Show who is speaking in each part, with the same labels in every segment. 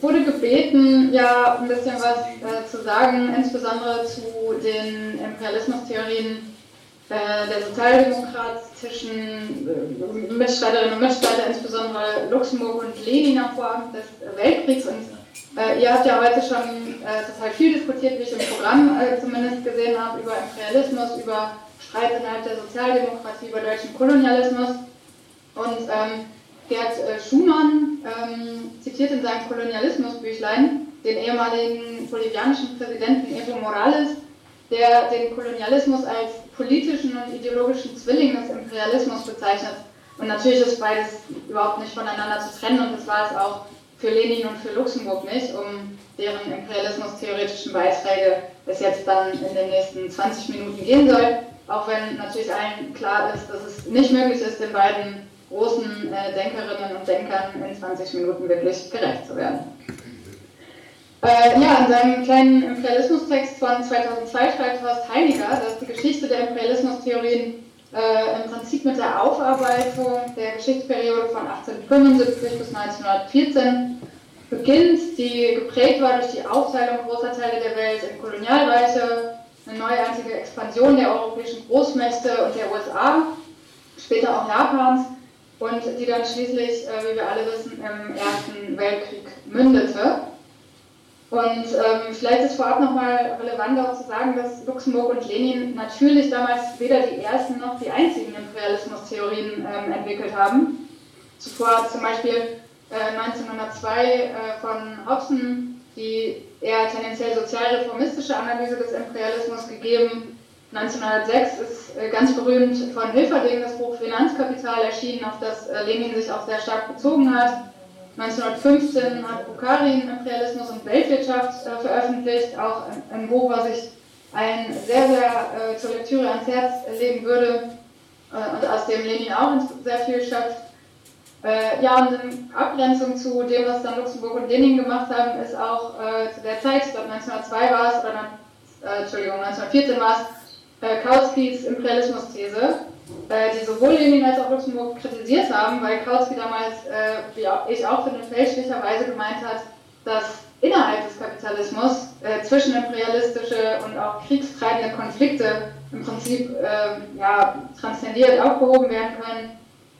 Speaker 1: wurde gebeten, ja ein bisschen was äh, zu sagen, insbesondere zu den Imperialismustheorien äh, der sozialdemokratischen äh, Mitstreiterinnen und Mitstreiter, insbesondere Luxemburg und Lenin am Vorabend des Weltkriegs. Und äh, ihr habt ja heute schon äh, total viel diskutiert, wie ich im Programm äh, zumindest gesehen habe, über Imperialismus, über Streit innerhalb der Sozialdemokratie, über deutschen Kolonialismus. Und ähm, Gerd äh, Schumann ähm, zitiert in seinem Kolonialismusbüchlein den ehemaligen bolivianischen Präsidenten Evo Morales, der den Kolonialismus als politischen und ideologischen Zwilling des Imperialismus bezeichnet. Und natürlich ist beides überhaupt nicht voneinander zu trennen und das war es auch für Lenin und für Luxemburg nicht, um deren imperialismus-theoretischen Beiträge es jetzt dann in den nächsten 20 Minuten gehen soll. Auch wenn natürlich allen klar ist, dass es nicht möglich ist, den beiden großen äh, Denkerinnen und Denkern in 20 Minuten wirklich gerecht zu werden. Äh, ja, in seinem kleinen Imperialismustext von 2002 schreibt Horst Heiniger, dass die Geschichte der Imperialismustheorien äh, im Prinzip mit der Aufarbeitung der Geschichtsperiode von 1875 bis 1914 beginnt, die geprägt war durch die Aufteilung großer Teile der Welt in Kolonialreiche, eine neuartige Expansion der europäischen Großmächte und der USA, später auch Japans und die dann schließlich, äh, wie wir alle wissen, im Ersten Weltkrieg mündete. Und ähm, vielleicht ist vorab nochmal relevant auch zu sagen, dass Luxemburg und Lenin natürlich damals weder die ersten noch die einzigen Imperialismustheorien ähm, entwickelt haben. Zuvor hat zum Beispiel äh, 1902 äh, von Hobson die eher tendenziell sozialreformistische Analyse des Imperialismus gegeben. 1906 ist äh, ganz berühmt von Hilferding das Buch Finanzkapital erschienen, auf das äh, Lenin sich auch sehr stark bezogen hat. 1915 hat Bukharin Imperialismus und Weltwirtschaft äh, veröffentlicht, auch ein Buch, was ich allen sehr, sehr zur Lektüre ans Herz legen würde und aus dem Lenin auch sehr viel schöpft. Ja, und in Abgrenzung zu dem, was dann Luxemburg und Lenin gemacht haben, ist auch zu der Zeit, ich glaube 1902 war es, oder äh, Entschuldigung, 1914 war es, Kautskys Imperialismus-These äh, die sowohl Lenin als auch Luxemburg kritisiert haben, weil Kautsky damals, äh, wie auch, ich auch finde, fälschlicherweise gemeint hat, dass innerhalb des Kapitalismus äh, zwischenimperialistische und auch kriegstreibende Konflikte im Prinzip äh, ja, transzendiert aufgehoben werden können,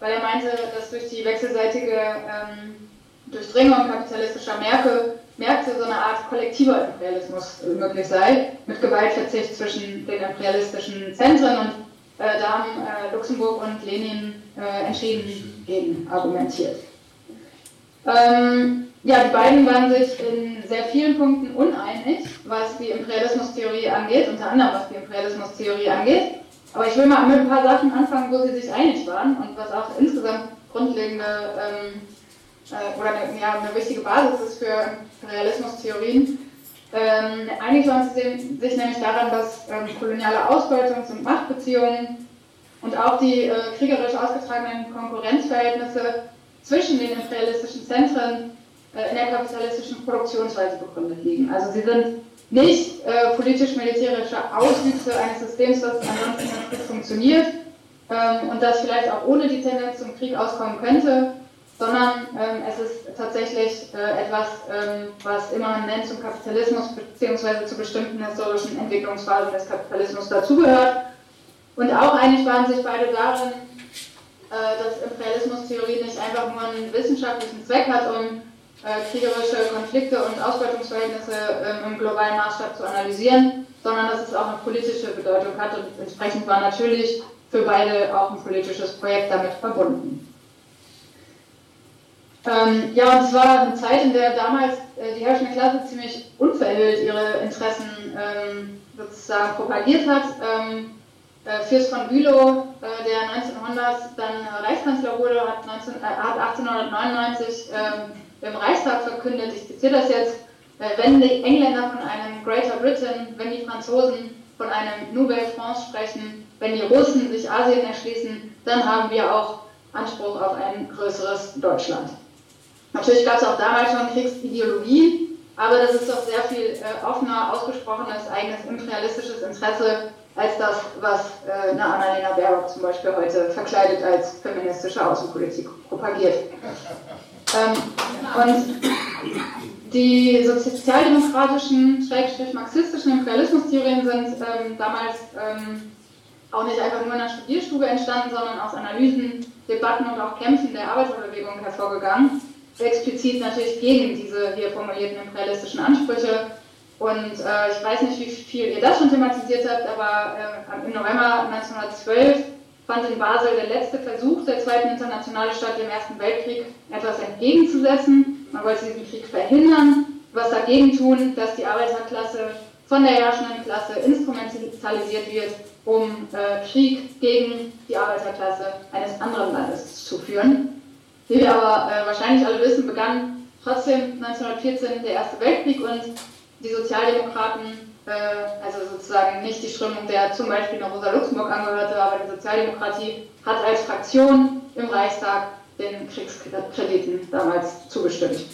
Speaker 1: weil er meinte, dass durch die wechselseitige ähm, Durchdringung kapitalistischer Märkte, Märkte so eine Art kollektiver Imperialismus möglich sei, mit Gewaltverzicht zwischen den imperialistischen Zentren und äh, da haben äh, Luxemburg und Lenin äh, entschieden gegen argumentiert. Ähm, ja, die beiden waren sich in sehr vielen Punkten uneinig, was die Imperialismustheorie angeht, unter anderem was die Imperialismustheorie angeht. Aber ich will mal mit ein paar Sachen anfangen, wo sie sich einig waren und was auch insgesamt grundlegende ähm, äh, oder eine, ja, eine wichtige Basis ist für Imperialismustheorien. Ähm, waren sie sich nämlich daran, dass ähm, koloniale Ausbeutungs- und Machtbeziehungen und auch die äh, kriegerisch ausgetragenen Konkurrenzverhältnisse zwischen den imperialistischen Zentren äh, in der kapitalistischen Produktionsweise begründet liegen. Also sie sind nicht äh, politisch-militärische Auswüchse eines Systems, das ansonsten ganz gut funktioniert ähm, und das vielleicht auch ohne die Tendenz zum Krieg auskommen könnte, sondern ähm, es ist tatsächlich äh, etwas, ähm, was immanent zum Kapitalismus bzw. zu bestimmten historischen Entwicklungsphasen des Kapitalismus dazugehört. Und auch einig waren sich beide darin, äh, dass Imperialismustheorie nicht einfach nur einen wissenschaftlichen Zweck hat, um äh, kriegerische Konflikte und Ausbeutungsverhältnisse ähm, im globalen Maßstab zu analysieren, sondern dass es auch eine politische Bedeutung hat und entsprechend war natürlich für beide auch ein politisches Projekt damit verbunden. Ähm, ja, und es war eine Zeit, in der damals äh, die herrschende Klasse ziemlich unverhüllt ihre Interessen ähm, sozusagen propagiert hat. Ähm, äh, Fürst von Bülow, äh, der 1900 dann Reichskanzler wurde, hat, 19, äh, hat 1899 ähm, im Reichstag verkündet, ich zitiere das jetzt, äh, wenn die Engländer von einem Greater Britain, wenn die Franzosen von einem Nouvelle France sprechen, wenn die Russen sich Asien erschließen, dann haben wir auch Anspruch auf ein größeres Deutschland. Natürlich gab es auch damals schon Kriegsideologie, aber das ist doch sehr viel äh, offener ausgesprochenes eigenes imperialistisches Interesse als das, was äh, eine Annalena Baerbock zum Beispiel heute verkleidet als feministische Außenpolitik propagiert. Ähm, und die sozialdemokratischen, schrägstrich marxistischen Imperialismustheorien sind ähm, damals ähm, auch nicht einfach nur in einer Studierstube entstanden, sondern aus Analysen, Debatten und auch Kämpfen der Arbeiterbewegung hervorgegangen. Explizit natürlich gegen diese hier formulierten imperialistischen Ansprüche. Und äh, ich weiß nicht, wie viel ihr das schon thematisiert habt, aber äh, im November 1912 fand in Basel der letzte Versuch der zweiten Internationale statt, dem Ersten Weltkrieg etwas entgegenzusetzen. Man wollte diesen Krieg verhindern, was dagegen tun, dass die Arbeiterklasse von der herrschenden Klasse instrumentalisiert wird, um äh, Krieg gegen die Arbeiterklasse eines anderen Landes zu führen. Wie wir aber äh, wahrscheinlich alle wissen, begann trotzdem 1914 der Erste Weltkrieg und die Sozialdemokraten äh, also sozusagen nicht die Strömung, der zum Beispiel noch Rosa Luxemburg angehörte, aber die Sozialdemokratie hat als Fraktion im Reichstag den Kriegskrediten damals zugestimmt.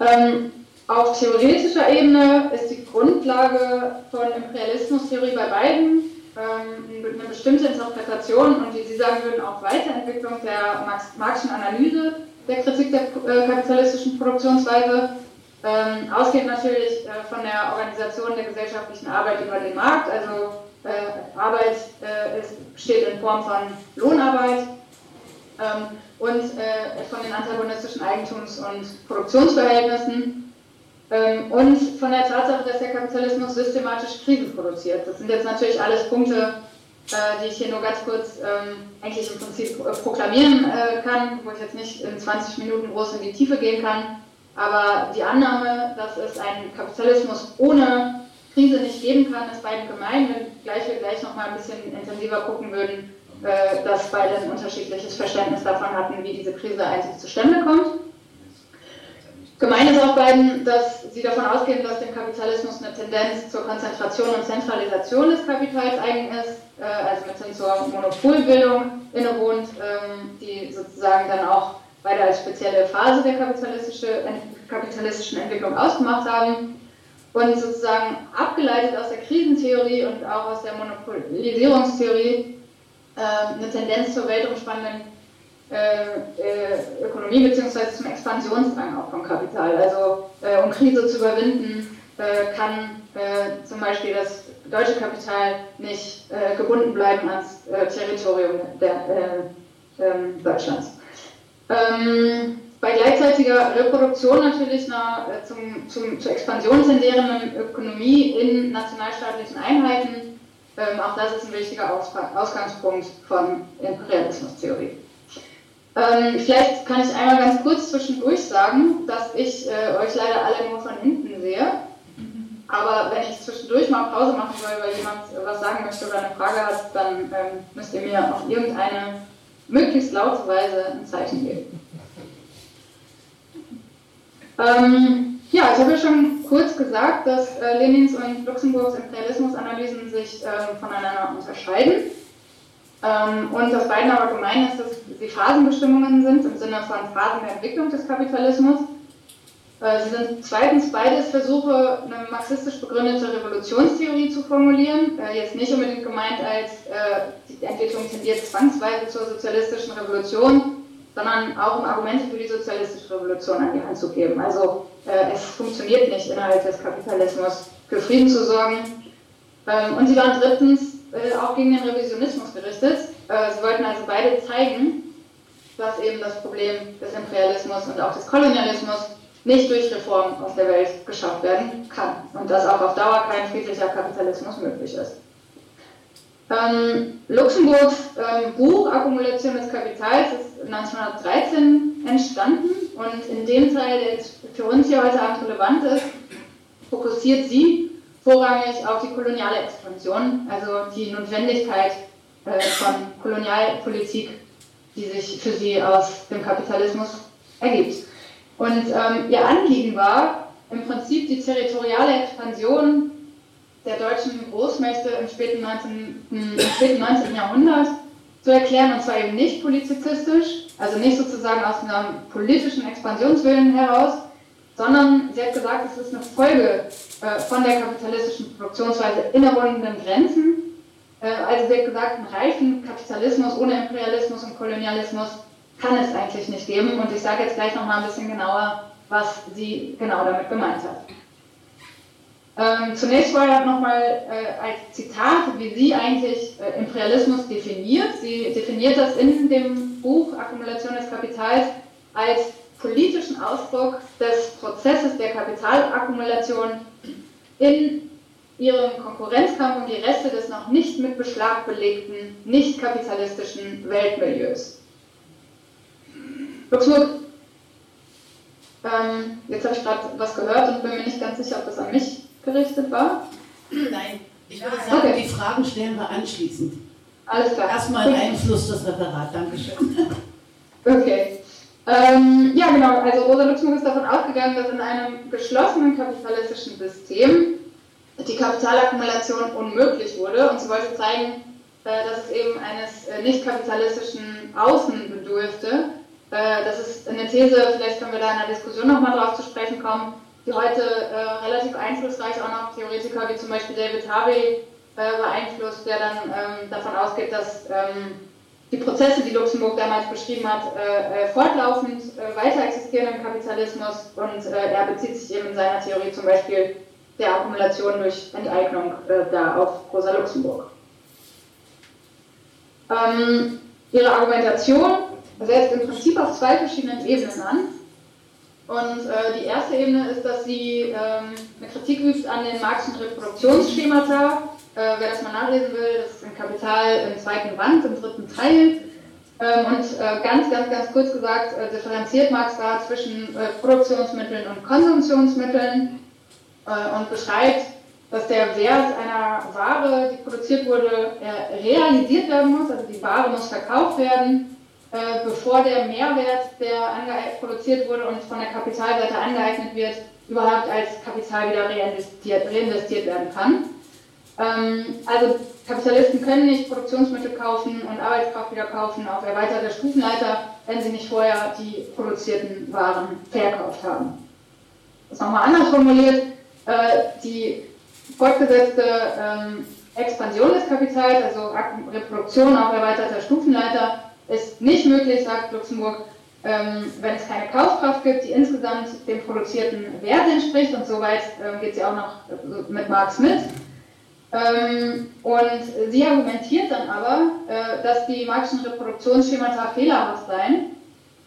Speaker 1: Ähm, auf theoretischer Ebene ist die Grundlage von Imperialismustheorie bei beiden eine bestimmte Interpretation und wie Sie sagen würden, auch Weiterentwicklung der Marxischen Analyse der Kritik der äh, kapitalistischen Produktionsweise. Ähm, ausgehend natürlich äh, von der Organisation der gesellschaftlichen Arbeit über den Markt, also äh, Arbeit äh, ist, steht in Form von Lohnarbeit ähm, und äh, von den antagonistischen Eigentums- und Produktionsverhältnissen. ähm, und von der Tatsache, dass der Kapitalismus systematisch Krisen produziert. Das sind jetzt natürlich alles Punkte, äh, die ich hier nur ganz kurz ähm, eigentlich im Prinzip äh, proklamieren kann, wo ich jetzt nicht in 20 Minuten groß in die Tiefe gehen kann. Aber die Annahme, dass es einen Kapitalismus ohne Krise nicht geben kann, ist beiden gemein, wenn gleich wir gleich noch mal ein bisschen intensiver gucken würden, äh, dass beide ein unterschiedliches Verständnis davon hatten, wie diese Krise eigentlich zustande kommt. Gemein ist auch beiden, dass sie davon ausgehen, dass dem Kapitalismus eine Tendenz zur Konzentration und Zentralisation des Kapitals eigen ist, äh, also mit hin zur Monopolbildung innewohnt, ähm, die sozusagen dann auch beide als spezielle Phase der kapitalistische, kapitalistischen Entwicklung ausgemacht haben und sozusagen abgeleitet aus der Krisentheorie und auch aus der Monopolisierungstheorie äh, eine Tendenz zur weltumspannenden äh, äh, Ökonomie bzw. zum Expansionsdrang auch vom Kapital. Also äh, um Krise zu überwinden, äh, kann äh, zum Beispiel das deutsche Kapital nicht gebunden bleiben ans Territorium der, ähm, Deutschlands. Ähm, bei gleichzeitiger Reproduktion natürlich einer äh, zum, zum, zur Expansion tendierenden Ökonomie in nationalstaatlichen Einheiten, ähm, auch das ist ein wichtiger Ausgangspunkt von Imperialismustheorie. Ähm, vielleicht kann ich einmal ganz kurz zwischendurch sagen, dass ich äh, euch leider alle nur von hinten sehe. Aber wenn ich zwischendurch mal Pause machen soll, weil jemand was sagen möchte oder eine Frage hat, dann ähm, müsst ihr mir auf irgendeine möglichst laute Weise ein Zeichen geben. Ähm, ja, ich habe ja schon kurz gesagt, dass äh, Lenins und Luxemburgs Imperialismusanalysen sich äh, voneinander unterscheiden. Ähm, und dass beiden aber gemein ist, dass sie Phasenbestimmungen sind im Sinne von Phasen der Entwicklung des Kapitalismus. Äh, sie sind zweitens beides Versuche, eine marxistisch begründete Revolutionstheorie zu formulieren. Äh, jetzt nicht unbedingt gemeint als äh, die Entwicklung tendiert zwangsweise zur sozialistischen Revolution, sondern auch um Argumente für die sozialistische Revolution an die Hand zu geben. Also es funktioniert nicht innerhalb des Kapitalismus für Frieden zu sorgen. Ähm, und sie waren drittens äh, auch gegen den Revisionismus gerichtet. Äh, sie wollten also beide zeigen, dass eben das Problem des Imperialismus und auch des Kolonialismus nicht durch Reformen aus der Welt geschafft werden kann und dass auch auf Dauer kein friedlicher Kapitalismus möglich ist. Ähm, Luxemburgs ähm, Buch Akkumulation des Kapitals ist 1913 entstanden und in dem Teil, der jetzt für uns hier heute Abend relevant ist, fokussiert sie vorrangig auf die koloniale Expansion, also die Notwendigkeit äh, von Kolonialpolitik, die sich für sie aus dem Kapitalismus ergibt. Und ähm, ihr Anliegen war im Prinzip die territoriale Expansion der deutschen Großmächte im späten 19. Im späten 19. Jahrhundert zu erklären, und zwar eben nicht polizistisch, also nicht sozusagen aus einem politischen Expansionswillen heraus, sondern sie hat gesagt, es ist eine Folge äh, von der kapitalistischen Produktionsweise innerrundenden Grenzen. Äh, also sie hat gesagt, einen reichen Kapitalismus ohne Imperialismus und Kolonialismus kann es eigentlich nicht geben. Und ich sage jetzt gleich nochmal ein bisschen genauer, was sie genau damit gemeint hat. Ähm, zunächst vorher nochmal äh, als Zitat, wie sie eigentlich äh, Imperialismus definiert. Sie definiert das in dem Buch Akkumulation des Kapitals als politischen Ausdruck des Prozesses der Kapitalakkumulation in ihrem Konkurrenzkampf um die Reste des noch nicht mit Beschlag belegten, nicht kapitalistischen Weltmilieus. Luxemburg, ähm, jetzt habe ich gerade was gehört und bin mir nicht ganz sicher, ob das an mich gerichtet war.
Speaker 2: Nein, ich würde sagen, okay. die Fragen stellen wir anschließend.
Speaker 1: Alles klar.
Speaker 2: Erstmal Einfluss des Referat, Dankeschön.
Speaker 1: Okay. Ähm, ja, genau. Also Rosa Luxemburg ist davon ausgegangen, dass in einem geschlossenen kapitalistischen System die Kapitalakkumulation unmöglich wurde und sie wollte zeigen, äh, dass es eben eines äh, nicht kapitalistischen Außen bedurfte. Äh, das ist eine These, vielleicht können wir da in der Diskussion nochmal drauf zu sprechen kommen, die heute relativ einflussreich auch noch Theoretiker wie zum Beispiel David Harvey beeinflusst, der dann ähm, davon ausgeht, dass ähm, die Prozesse, die Luxemburg damals beschrieben hat, fortlaufend weiter existieren im Kapitalismus und er bezieht sich eben in seiner Theorie zum Beispiel der Akkumulation durch Enteignung äh, da auf Rosa Luxemburg. Ähm, ihre Argumentation setzt im Prinzip auf zwei verschiedenen Ebenen an. Und äh, die erste Ebene ist, dass sie ähm, eine Kritik übt an den Marxischen Reproduktionsschemata. Äh, wer das mal nachlesen will, das ist ein Kapital im zweiten Band, im dritten Teil. Ähm, und äh, ganz, ganz, ganz kurz gesagt, äh, differenziert Marx da zwischen äh, Produktionsmitteln und Konsumptionsmitteln. Äh, und beschreibt, dass der Wert einer Ware, die produziert wurde, realisiert werden muss, also die Ware muss verkauft werden, äh, bevor der Mehrwert, der produziert wurde und von der Kapitalseite angeeignet wird, überhaupt als Kapital wieder reinvestiert, reinvestiert werden kann. Ähm, also Kapitalisten können nicht Produktionsmittel kaufen und Arbeitskraft wieder kaufen auf erweiterter Stufenleiter, wenn sie nicht vorher die produzierten Waren verkauft haben. Das nochmal anders formuliert, äh, die fortgesetzte ähm, Expansion des Kapitals, also Reproduktion auf erweiterter Stufenleiter, ist nicht möglich, sagt Luxemburg, ähm, wenn es keine Kaufkraft gibt, die insgesamt dem produzierten Wert entspricht. Und soweit geht sie auch noch mit Marx mit. Ähm, und sie argumentiert dann aber, äh, dass die Marxischen Reproduktionsschemata fehlerhaft seien.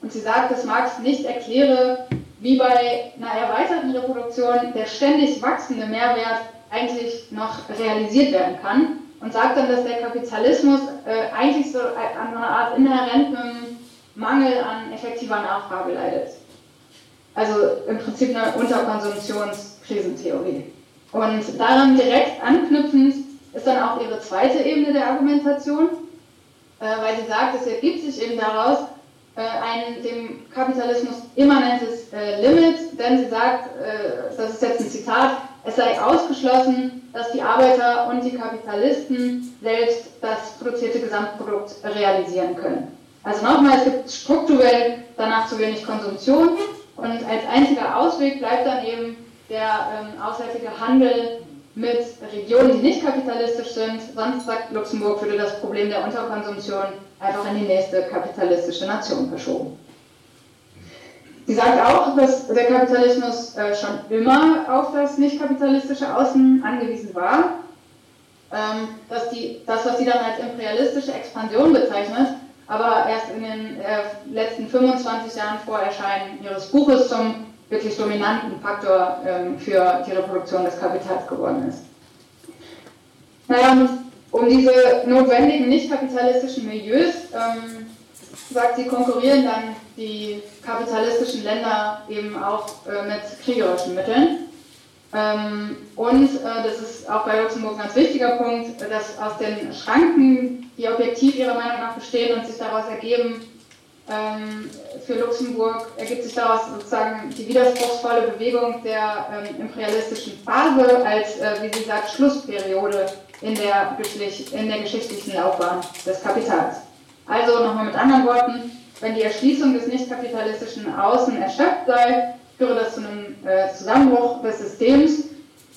Speaker 1: Und sie sagt, dass Marx nicht erkläre, wie bei einer erweiterten Reproduktion der ständig wachsende Mehrwert eigentlich noch realisiert werden kann und sagt dann, dass der Kapitalismus äh, eigentlich so an einer Art inhärentem Mangel an effektiver Nachfrage leidet. Also im Prinzip eine Unterkonsumptionskrisentheorie. Und daran direkt anknüpfend ist dann auch ihre zweite Ebene der Argumentation, äh, weil sie sagt, es ergibt sich eben daraus, äh, ein dem Kapitalismus immanentes äh, Limit, denn sie sagt, äh, das ist jetzt ein Zitat, es sei ausgeschlossen, dass die Arbeiter und die Kapitalisten selbst das produzierte Gesamtprodukt realisieren können. Also nochmal, es gibt strukturell danach zu wenig Konsumtion und als einziger Ausweg bleibt dann eben der ähm, auswärtige Handel mit Regionen, die nicht kapitalistisch sind. Sonst, sagt Luxemburg, würde das Problem der Unterkonsumtion einfach in die nächste kapitalistische Nation verschoben. Sie sagt auch, dass der Kapitalismus äh, schon immer auf das nicht kapitalistische Außen angewiesen war. Ähm, dass die, das, was sie dann als imperialistische Expansion bezeichnet, aber erst in den äh, letzten 25 Jahren vor Erscheinen ihres Buches zum wirklich dominanten Faktor ähm, für die Reproduktion des Kapitals geworden ist. Naja, um diese notwendigen nicht-kapitalistischen Milieus, ähm, sagt sie, konkurrieren dann die kapitalistischen Länder eben auch äh, mit kriegerischen Mitteln. Ähm, und äh, das ist auch bei Luxemburg ein ganz wichtiger Punkt, dass aus den Schranken, die objektiv ihrer Meinung nach bestehen und sich daraus ergeben, ähm, für Luxemburg ergibt sich daraus sozusagen die widerspruchsvolle Bewegung der ähm, imperialistischen Phase als, äh, wie sie sagt, Schlussperiode in der, in der geschichtlichen Laufbahn des Kapitals. Also nochmal mit anderen Worten, wenn die Erschließung des nicht-kapitalistischen Außen erschöpft sei, führe das zu einem äh, Zusammenbruch des Systems,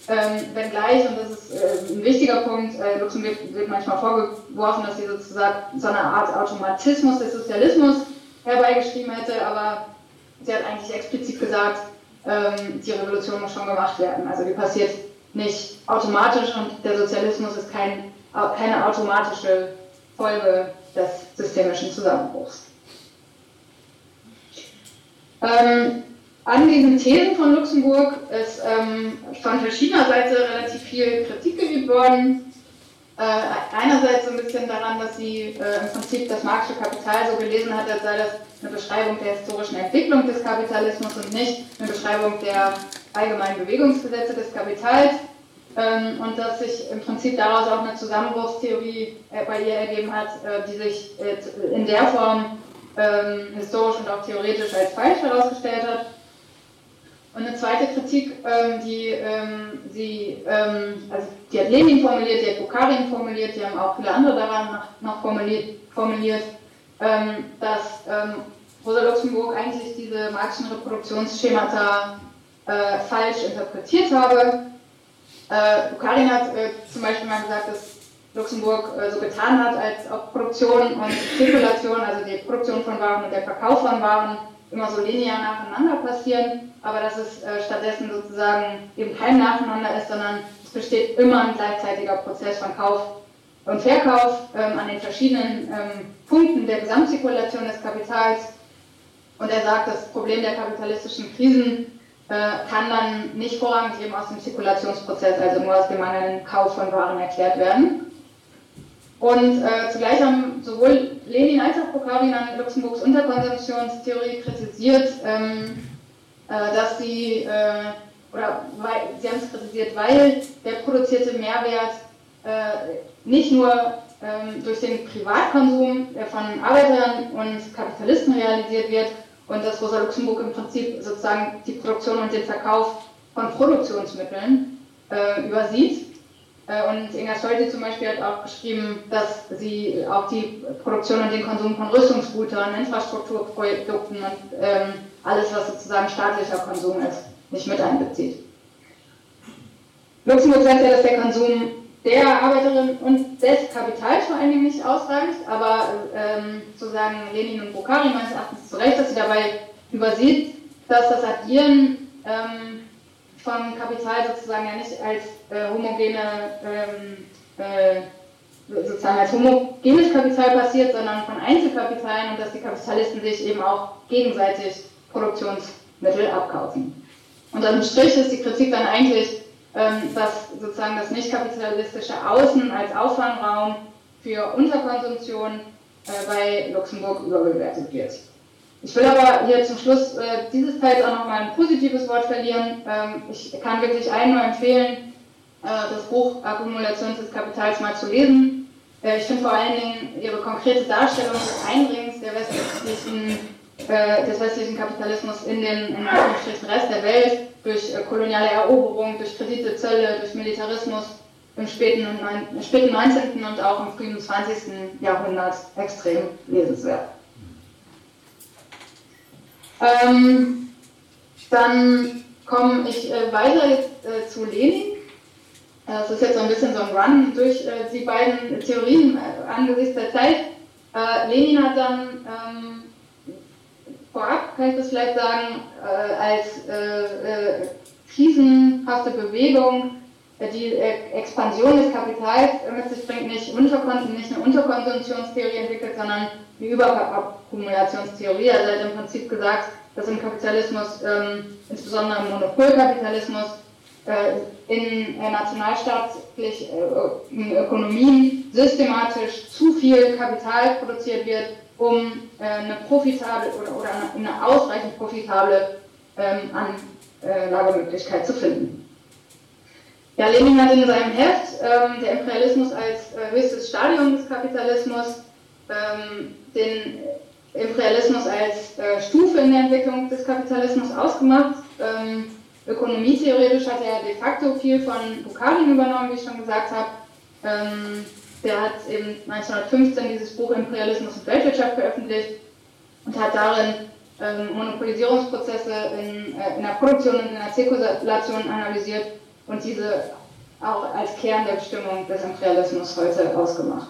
Speaker 1: ähm, wenngleich, und das ist äh, ein wichtiger Punkt, äh, Luxemburg wird manchmal vorgeworfen, dass sie sozusagen so eine Art Automatismus des Sozialismus herbeigeschrieben hätte, aber sie hat eigentlich explizit gesagt, ähm, die Revolution muss schon gemacht werden. Also die passiert nicht automatisch und der Sozialismus ist kein, keine automatische Folge des systemischen Zusammenbruchs. Ähm, an diesen Thesen von Luxemburg ist ähm, von verschiedener Seite relativ viel Kritik geübt worden. Äh, einerseits so ein bisschen daran, dass sie äh, im Prinzip das marxische Kapital so gelesen hat, als sei das eine Beschreibung der historischen Entwicklung des Kapitalismus und nicht eine Beschreibung der allgemeinen Bewegungsgesetze des Kapitals. Ähm, und dass sich im Prinzip daraus auch eine Zusammenbruchstheorie äh, bei ihr ergeben hat, äh, die sich äh, in der Form ähm, historisch und auch theoretisch als falsch herausgestellt hat. Und eine zweite Kritik, ähm, die ähm, sie, ähm, also die hat Lenin formuliert, die hat Bukharin formuliert, die haben auch viele andere daran noch formuliert, formuliert ähm, dass ähm, Rosa Luxemburg eigentlich diese marxischen Reproduktionsschemata äh, falsch interpretiert habe. Äh, Bukharin hat äh, zum Beispiel mal gesagt, dass Luxemburg äh, so getan hat, als ob Produktion und Zirkulation, also die Produktion von Waren und der Verkauf von Waren, immer so linear nacheinander passieren, aber dass es äh, stattdessen sozusagen eben kein Nacheinander ist, sondern es besteht immer ein gleichzeitiger Prozess von Kauf und Verkauf ähm, an den verschiedenen ähm, Punkten der Gesamtzirkulation des Kapitals. Und er sagt, das Problem der kapitalistischen Krisen äh, kann dann nicht vorrangig eben aus dem Zirkulationsprozess, also nur aus dem mangelnden Kauf von Waren erklärt werden. Und äh, zugleich haben sowohl Lenin als auch Bukharin an Luxemburgs Unterkonsumptionstheorie kritisiert, ähm, äh, dass sie, äh, oder weil, sie haben es kritisiert, weil der produzierte Mehrwert äh, nicht nur ähm, durch den Privatkonsum von Arbeitern und Kapitalisten realisiert wird und dass Rosa Luxemburg im Prinzip sozusagen die Produktion und den Verkauf von Produktionsmitteln äh, übersieht, und Inga Stolti zum Beispiel hat auch geschrieben, dass sie auch die Produktion und den Konsum von Rüstungsgütern, Infrastrukturprodukten und ähm, alles, was sozusagen staatlicher Konsum ist, nicht mit einbezieht. Luxemburg sagt ja, dass der Konsum der Arbeiterin und des Kapitals vor allen Dingen nicht ausreicht, aber ähm, sozusagen Lenin und Bukhari meines Erachtens zu Recht, dass sie dabei übersieht, dass das Addieren ähm, von Kapital sozusagen ja nicht als äh, homogene, ähm, äh, sozusagen als homogenes Kapital passiert, sondern von Einzelkapitalen und dass die Kapitalisten sich eben auch gegenseitig Produktionsmittel abkaufen. Und am Strich ist die Kritik dann eigentlich, ähm, dass sozusagen das nicht kapitalistische Außen als Auffangraum für Unterkonsumption äh, bei Luxemburg überbewertet wird. Ich will aber hier zum Schluss äh, dieses Teils auch nochmal ein positives Wort verlieren. Ähm, ich kann wirklich allen nur empfehlen, äh, das Buch Akkumulation des Kapitals mal zu lesen. Äh, ich finde vor allen Dingen ihre konkrete Darstellung des Eindringens der westlichen, äh, des westlichen Kapitalismus in den in Rest der Welt durch äh, koloniale Eroberung, durch Kredite, Zölle, durch Militarismus im späten, späten 19. und auch im frühen 20. Jahrhundert extrem lesenswert. Ähm, dann komme ich äh, weiter äh, zu Lenin. Das ist jetzt so ein bisschen so ein Run durch äh, die beiden Theorien äh, angesichts der Zeit. Äh, Lenin hat dann ähm, vorab, kann ich das vielleicht sagen, äh, als krisenhafte Bewegung die Expansion des Kapitals mit sich bringt, nicht, nicht eine Unterkonsumptionstheorie entwickelt, sondern die Überakkumulationstheorie. Also er hat im Prinzip gesagt, dass im Kapitalismus, ähm, insbesondere im Monopolkapitalismus, äh, in äh, nationalstaatlichen äh, Ökonomien systematisch zu viel Kapital produziert wird, um äh, eine profitable oder, oder eine, ausreichend profitable ähm, Anlagemöglichkeit zu finden. Ja, Lenin hat in seinem Heft ähm, der Imperialismus als äh, höchstes Stadium des Kapitalismus ähm, den Imperialismus als äh, Stufe in der Entwicklung des Kapitalismus ausgemacht. Ähm, ökonomietheoretisch hat er de facto viel von Bukharin übernommen, wie ich schon gesagt habe. Ähm, der hat eben 1915 dieses Buch Imperialismus und Weltwirtschaft veröffentlicht und hat darin ähm, Monopolisierungsprozesse in, äh, in der Produktion und in der Zirkulation analysiert und diese auch als Kern der Bestimmung des Imperialismus heute ausgemacht.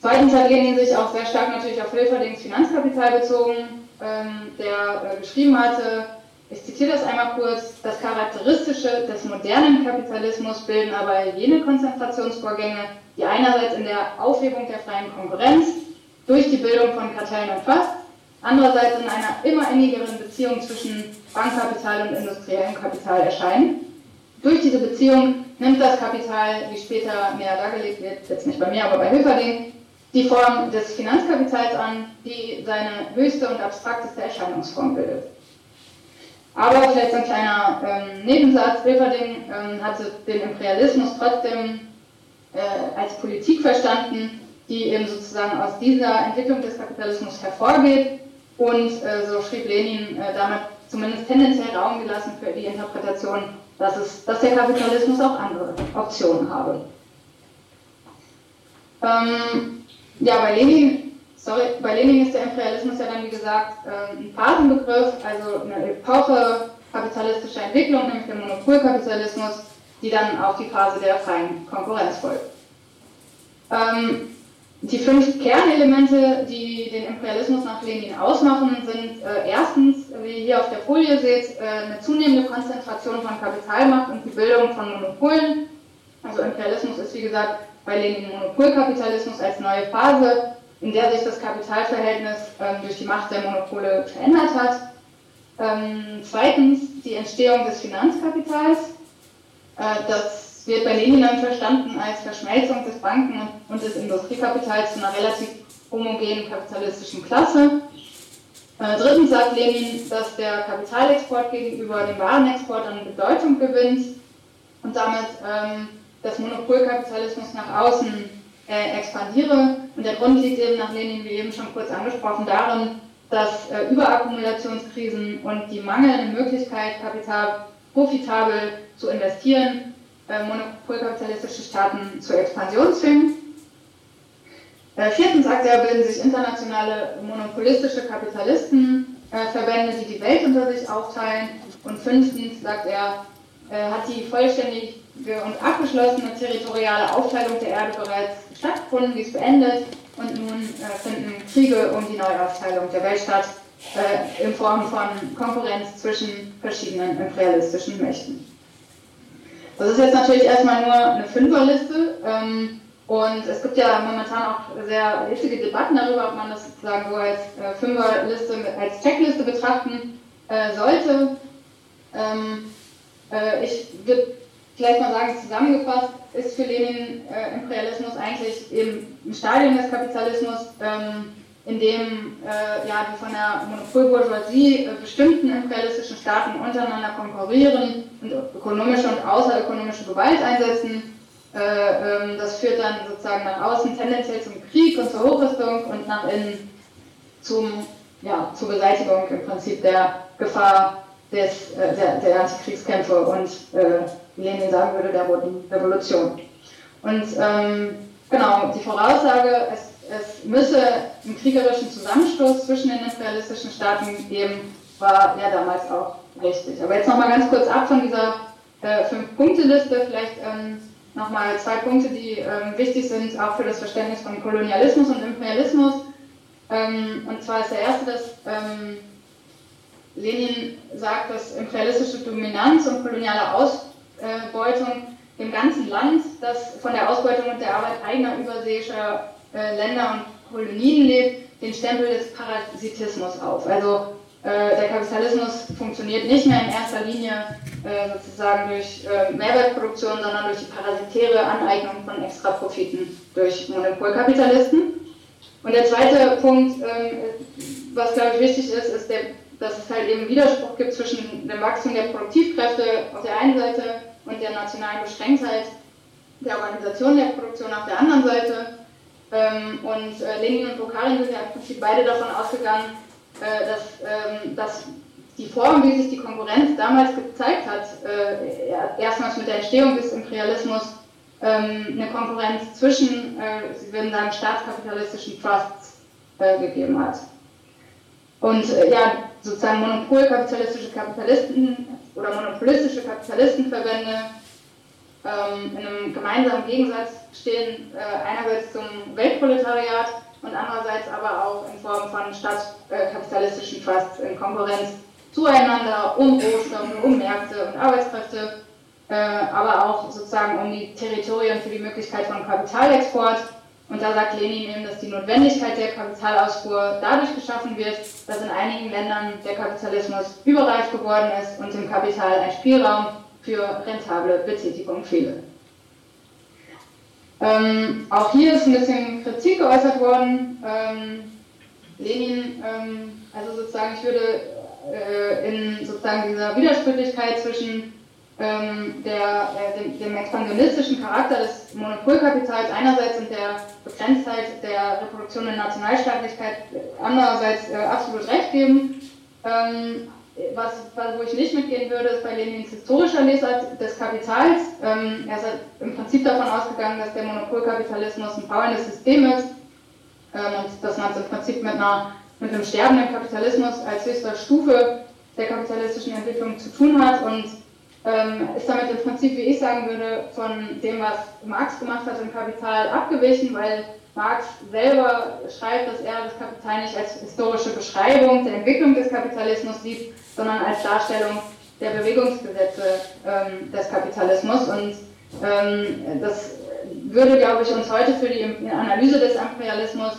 Speaker 1: Zweitens hat Lenin sich auch sehr stark natürlich auf Hilferdings Finanzkapital bezogen, ähm, der äh, geschrieben hatte, Ich zitiere das einmal kurz. Das Charakteristische des modernen Kapitalismus bilden aber jene Konzentrationsvorgänge, die einerseits in der Aufhebung der freien Konkurrenz durch die Bildung von Kartellen umfasst, andererseits in einer immer innigeren Beziehung zwischen Bankkapital und industriellem Kapital erscheinen. Durch diese Beziehung nimmt das Kapital, wie später näher dargelegt wird, jetzt nicht bei mir, aber bei Hilferding, die Form des Finanzkapitals an, die seine höchste und abstrakteste Erscheinungsform bildet. Aber vielleicht ein kleiner ähm, Nebensatz, Hilferding ähm, hatte den Imperialismus trotzdem äh, als Politik verstanden, die eben sozusagen aus dieser Entwicklung des Kapitalismus hervorgeht und äh, so schrieb Lenin äh, damit zumindest tendenziell Raum gelassen für die Interpretation, dass, es, dass der Kapitalismus auch andere Optionen habe. Ähm, ja, bei Lenin, sorry, bei Lenin ist der Imperialismus ja dann, wie gesagt, äh, ein Phasenbegriff, also eine Epoche kapitalistischer Entwicklung, nämlich der Monopolkapitalismus, die dann auf die Phase der freien Konkurrenz folgt. Ähm, die fünf Kernelemente, die den Imperialismus nach Lenin ausmachen, sind äh, erstens, wie ihr hier auf der Folie seht, äh, eine zunehmende Konzentration von Kapitalmacht und die Bildung von Monopolen. Also Imperialismus ist wie gesagt bei Lenin Monopolkapitalismus als neue Phase, in der sich das Kapitalverhältnis äh, durch die Macht der Monopole verändert hat. Ähm, zweitens die Entstehung des Finanzkapitals, äh, das wird bei Lenin dann verstanden als Verschmelzung des Banken- und des Industriekapitals zu einer relativ homogenen kapitalistischen Klasse. Äh, drittens sagt Lenin, dass der Kapitalexport gegenüber dem Warenexport an Bedeutung gewinnt und damit ähm, das Monopolkapitalismus nach außen äh, expandiere. Und der Grund liegt eben nach Lenin, wie eben schon kurz angesprochen, darin, dass äh, Überakkumulationskrisen und die mangelnde Möglichkeit, Kapital profitabel zu investieren, äh, monopolkapitalistische Staaten zur Expansion zwingen. Äh, viertens sagt er, bilden sich internationale monopolistische Kapitalistenverbände, die die Welt unter sich aufteilen. Und fünftens sagt er, äh, hat die vollständige und abgeschlossene territoriale Aufteilung der Erde bereits stattgefunden, die ist beendet und nun äh, finden Kriege um die Neuaufteilung der Welt statt äh, in Form von Konkurrenz zwischen verschiedenen imperialistischen Mächten. Das ist jetzt natürlich erstmal nur eine Fünferliste. Ähm, und es gibt ja momentan auch sehr hitzige Debatten darüber, ob man das sozusagen so als äh, Fünferliste, als Checkliste betrachten sollte. Ähm, äh, ich würde vielleicht mal sagen, zusammengefasst ist für Lenin äh, Imperialismus eigentlich eben ein Stadium des Kapitalismus, ähm, in dem äh, ja, die von der Monopolbourgeoisie äh, bestimmten imperialistischen Staaten untereinander konkurrieren und ökonomische und außerökonomische Gewalt einsetzen. Äh, ähm, das führt dann sozusagen nach außen tendenziell zum Krieg und zur Hochrüstung und nach innen zum, ja, zur Beseitigung im Prinzip der Gefahr des, äh, der, der Antikriegskämpfe und, äh, Lenin sagen würde, der Roten Revolution. Und ähm, genau, die Voraussage, es es müsse einen kriegerischen Zusammenstoß zwischen den imperialistischen Staaten geben, war ja damals auch richtig. Aber jetzt nochmal ganz kurz ab von dieser äh, Fünf-Punkte-Liste, vielleicht ähm, nochmal zwei Punkte, die ähm, wichtig sind, auch für das Verständnis von Kolonialismus und Imperialismus. Ähm, und zwar ist der erste, dass ähm, Lenin sagt, dass imperialistische Dominanz und koloniale Ausbeutung dem ganzen Land, das von der Ausbeutung und der Arbeit eigener überseeischer äh, Länder und Kolonien lebt, den Stempel des Parasitismus auf. Also äh, der Kapitalismus funktioniert nicht mehr in erster Linie äh, sozusagen durch Mehrwertproduktion, sondern durch die parasitäre Aneignung von Extraprofiten durch Monopolkapitalisten. Und der zweite Punkt, ähm, was glaube ich wichtig ist, ist, der, dass es halt eben Widerspruch gibt zwischen dem Wachstum der Produktivkräfte auf der einen Seite und der nationalen Beschränktheit der Organisation der Produktion auf der anderen Seite. Ähm, und äh, Lenin und Bukharin sind ja im Prinzip beide davon ausgegangen, äh, dass, ähm, dass die Form, wie sich die Konkurrenz damals gezeigt hat, äh, erstmals mit der Entstehung des Imperialismus, ähm, eine Konkurrenz zwischen, Sie würden sagen, staatskapitalistischen Trusts gegeben hat. Und ja, sozusagen monopolkapitalistische Kapitalisten oder monopolistische Kapitalistenverbände ähm, in einem gemeinsamen Gegensatz stehen, äh, einerseits zum Weltproletariat und andererseits aber auch in Form von staatskapitalistischen Trusts in Konkurrenz zueinander, um Rohstoffe, um Märkte und Arbeitskräfte, äh, aber auch sozusagen um die Territorien für die Möglichkeit von Kapitalexport. Und da sagt Lenin eben, dass die Notwendigkeit der Kapitalausfuhr dadurch geschaffen wird, dass in einigen Ländern der Kapitalismus überreif geworden ist und dem Kapital ein Spielraum für rentable Betätigung fehle. Ähm, auch hier ist ein bisschen Kritik geäußert worden. Ähm, Lenin, ähm, also sozusagen, ich würde äh, in sozusagen dieser Widersprüchlichkeit zwischen ähm, der, äh, dem, dem, expansionistischen Charakter des Monopolkapitals einerseits und der Begrenztheit der Reproduktion in Nationalstaatlichkeit andererseits äh, absolut recht geben. Ähm, was, wo ich nicht mitgehen würde, ist bei Lenins historischer Lesart des Kapitals. Ähm, er ist halt im Prinzip davon ausgegangen, dass der Monopolkapitalismus ein bauendes System ist ähm, und dass man es im Prinzip mit, einer, mit einem sterbenden Kapitalismus als höchster Stufe der kapitalistischen Entwicklung zu tun hat und ähm, ist damit im Prinzip, wie ich sagen würde, von dem, was Marx gemacht hat im Kapital abgewichen, weil Marx selber schreibt, dass er das Kapital nicht als historische Beschreibung der Entwicklung des Kapitalismus sieht, sondern als Darstellung der Bewegungsgesetze ähm, des Kapitalismus. Und ähm, das würde, glaube ich, uns heute für die Analyse des Imperialismus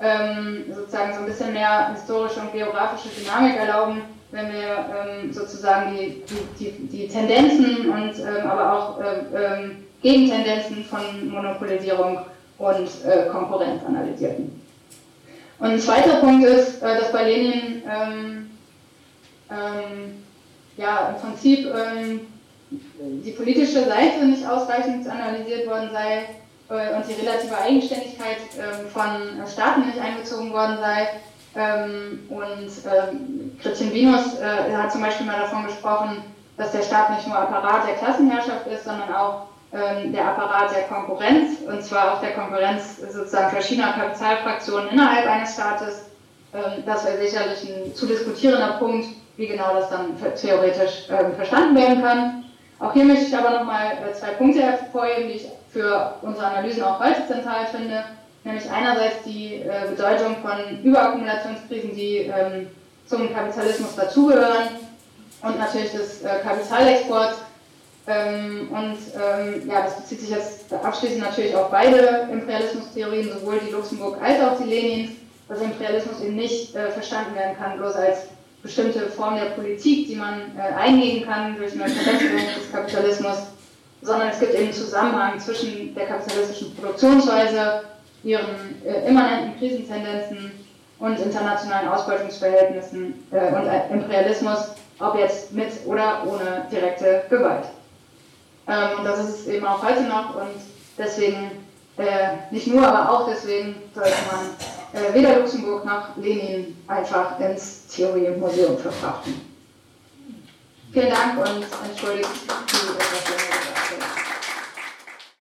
Speaker 1: ähm, sozusagen so ein bisschen mehr historische und geografische Dynamik erlauben, wenn wir ähm, sozusagen die, die, die, Tendenzen und ähm, aber auch ähm, Gegentendenzen von Monopolisierung und äh, Konkurrenz analysierten. Und ein zweiter Punkt ist, äh, dass bei Lenin ähm, ähm, ja, im Prinzip ähm, die politische Seite nicht ausreichend analysiert worden sei äh, und die relative Eigenständigkeit von Staaten nicht einbezogen worden sei ähm, und ähm, Christian Vinus äh, hat zum Beispiel mal davon gesprochen, dass der Staat nicht nur Apparat der Klassenherrschaft ist, sondern auch ähm, der Apparat der Konkurrenz, und zwar auch der Konkurrenz sozusagen verschiedener Kapitalfraktionen innerhalb eines Staates. Ähm, das wäre sicherlich ein zu diskutierender Punkt, wie genau das dann theoretisch ähm, verstanden werden kann. Auch hier möchte ich aber nochmal äh, zwei Punkte hervorheben, die ich für unsere Analysen auch heute zentral finde nämlich einerseits die äh, Bedeutung von Überakkumulationskrisen, die ähm, zum Kapitalismus dazugehören und natürlich des äh, Kapitalexports. Ähm, und ähm, ja, das bezieht sich jetzt abschließend natürlich auf beide Imperialismustheorien, sowohl die Luxemburg als auch die Lenins, dass Imperialismus eben nicht äh, verstanden werden kann, bloß als bestimmte Form der Politik, die man äh, eingehen kann durch eine Verbesserung des Kapitalismus, sondern es gibt eben einen Zusammenhang zwischen der kapitalistischen Produktionsweise ihren äh, immanenten Krisentendenzen und internationalen Ausbeutungsverhältnissen äh, und äh, Imperialismus, ob jetzt mit oder ohne direkte Gewalt. Ähm, und das ist es eben auch heute noch und deswegen, äh, nicht nur, aber auch deswegen sollte man äh, weder Luxemburg noch Lenin einfach ins Theoriemuseum verfrachten. Vielen Dank und entschuldigt die etwas